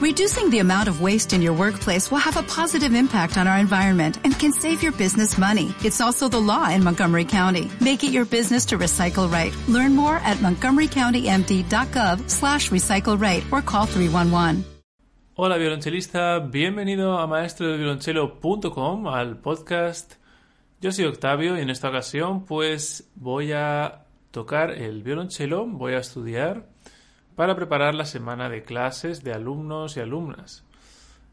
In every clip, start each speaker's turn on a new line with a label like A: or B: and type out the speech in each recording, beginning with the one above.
A: Reducing the amount of waste in your workplace will have a positive impact on our environment and can save your business money. It's also the law in Montgomery County. Make it your business to recycle right. Learn more at montgomerycountymd.gov slash recycle right or call 311.
B: Hola violonchelista, bienvenido a maestrodeviolonchelo.com al podcast. Yo soy Octavio y en esta ocasión pues voy a tocar el violonchelo, voy a estudiar para preparar la semana de clases de alumnos y alumnas.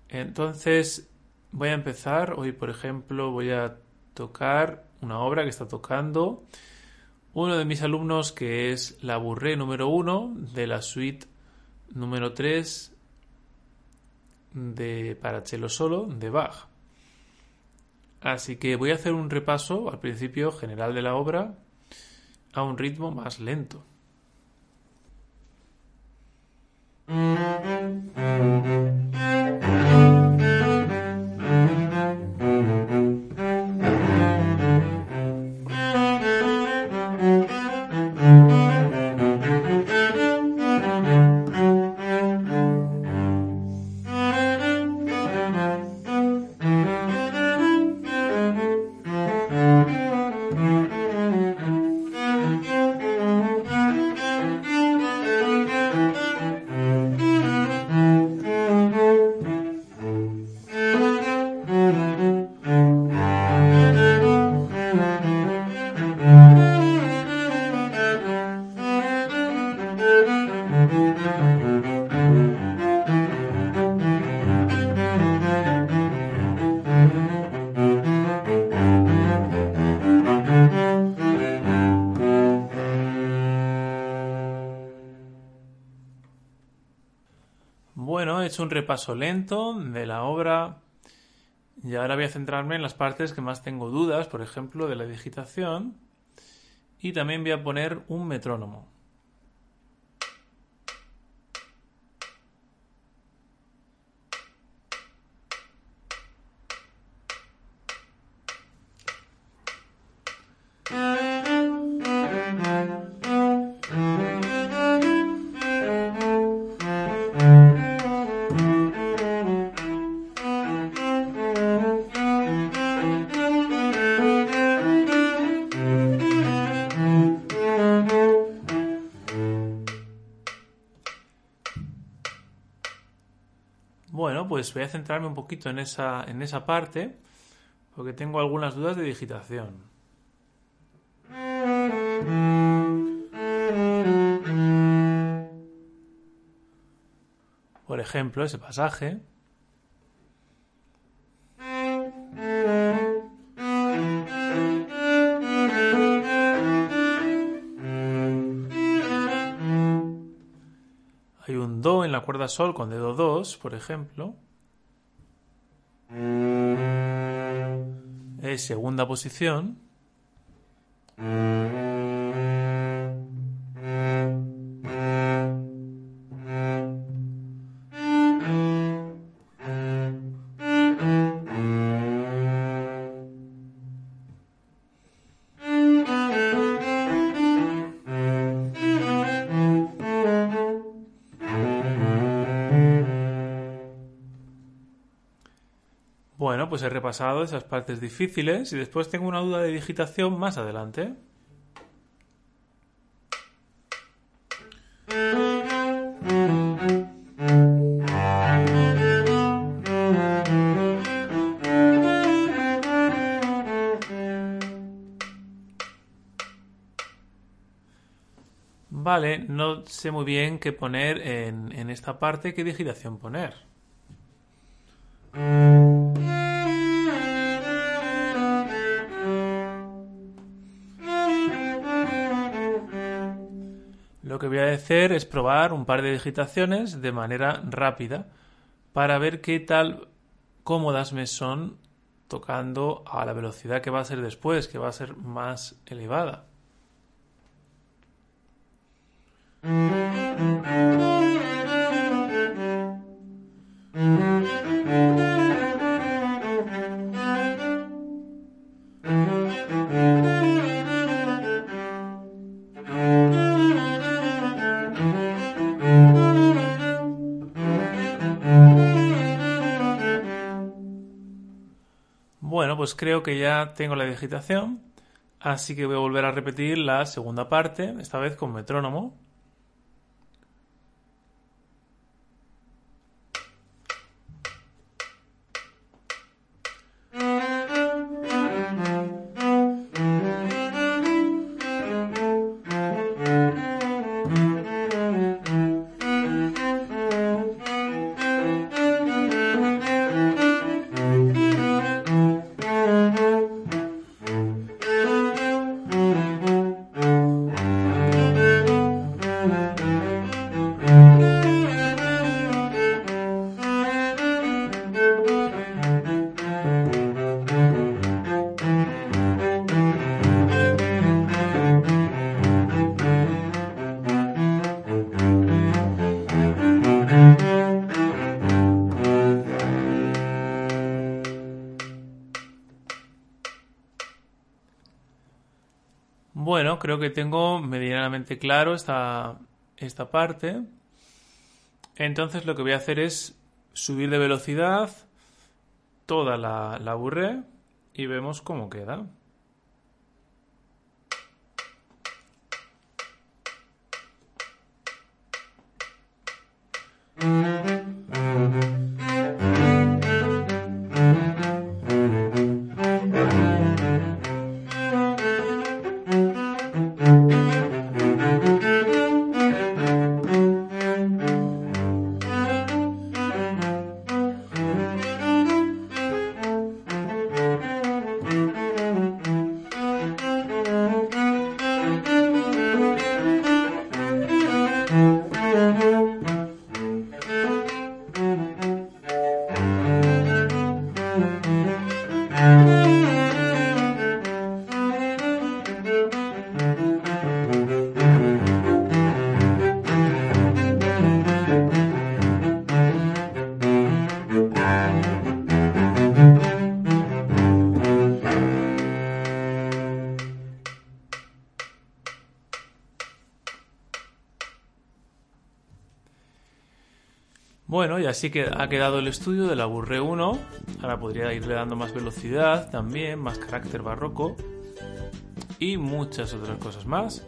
B: Entonces, voy a empezar. Hoy, por ejemplo, voy a tocar una obra que está tocando uno de mis alumnos que es la Burré número 1 de la suite número 3 de para cello solo de Bach. Así que voy a hacer un repaso al principio general de la obra a un ritmo más lento. うん。Bueno, he hecho un repaso lento de la obra y ahora voy a centrarme en las partes que más tengo dudas, por ejemplo, de la digitación y también voy a poner un metrónomo. Bueno, pues voy a centrarme un poquito en esa, en esa parte, porque tengo algunas dudas de digitación. Por ejemplo, ese pasaje. Cuerda Sol con dedo 2, por ejemplo. Es segunda posición. Bueno, pues he repasado esas partes difíciles y después tengo una duda de digitación más adelante. Vale, no sé muy bien qué poner en, en esta parte, qué digitación poner. Lo que voy a hacer es probar un par de digitaciones de manera rápida para ver qué tal cómodas me son tocando a la velocidad que va a ser después, que va a ser más elevada. Bueno, pues creo que ya tengo la digitación, así que voy a volver a repetir la segunda parte, esta vez con metrónomo. Creo que tengo medianamente claro esta, esta parte. Entonces lo que voy a hacer es subir de velocidad toda la, la y vemos cómo queda. Bueno, y así que ha quedado el estudio de la Burre 1. Ahora podría irle dando más velocidad también, más carácter barroco y muchas otras cosas más.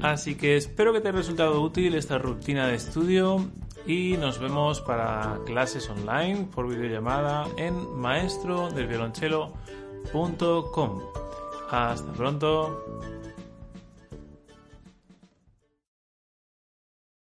B: Así que espero que te haya resultado útil esta rutina de estudio y nos vemos para clases online por videollamada en maestrodelviolonchelo.com. Hasta pronto.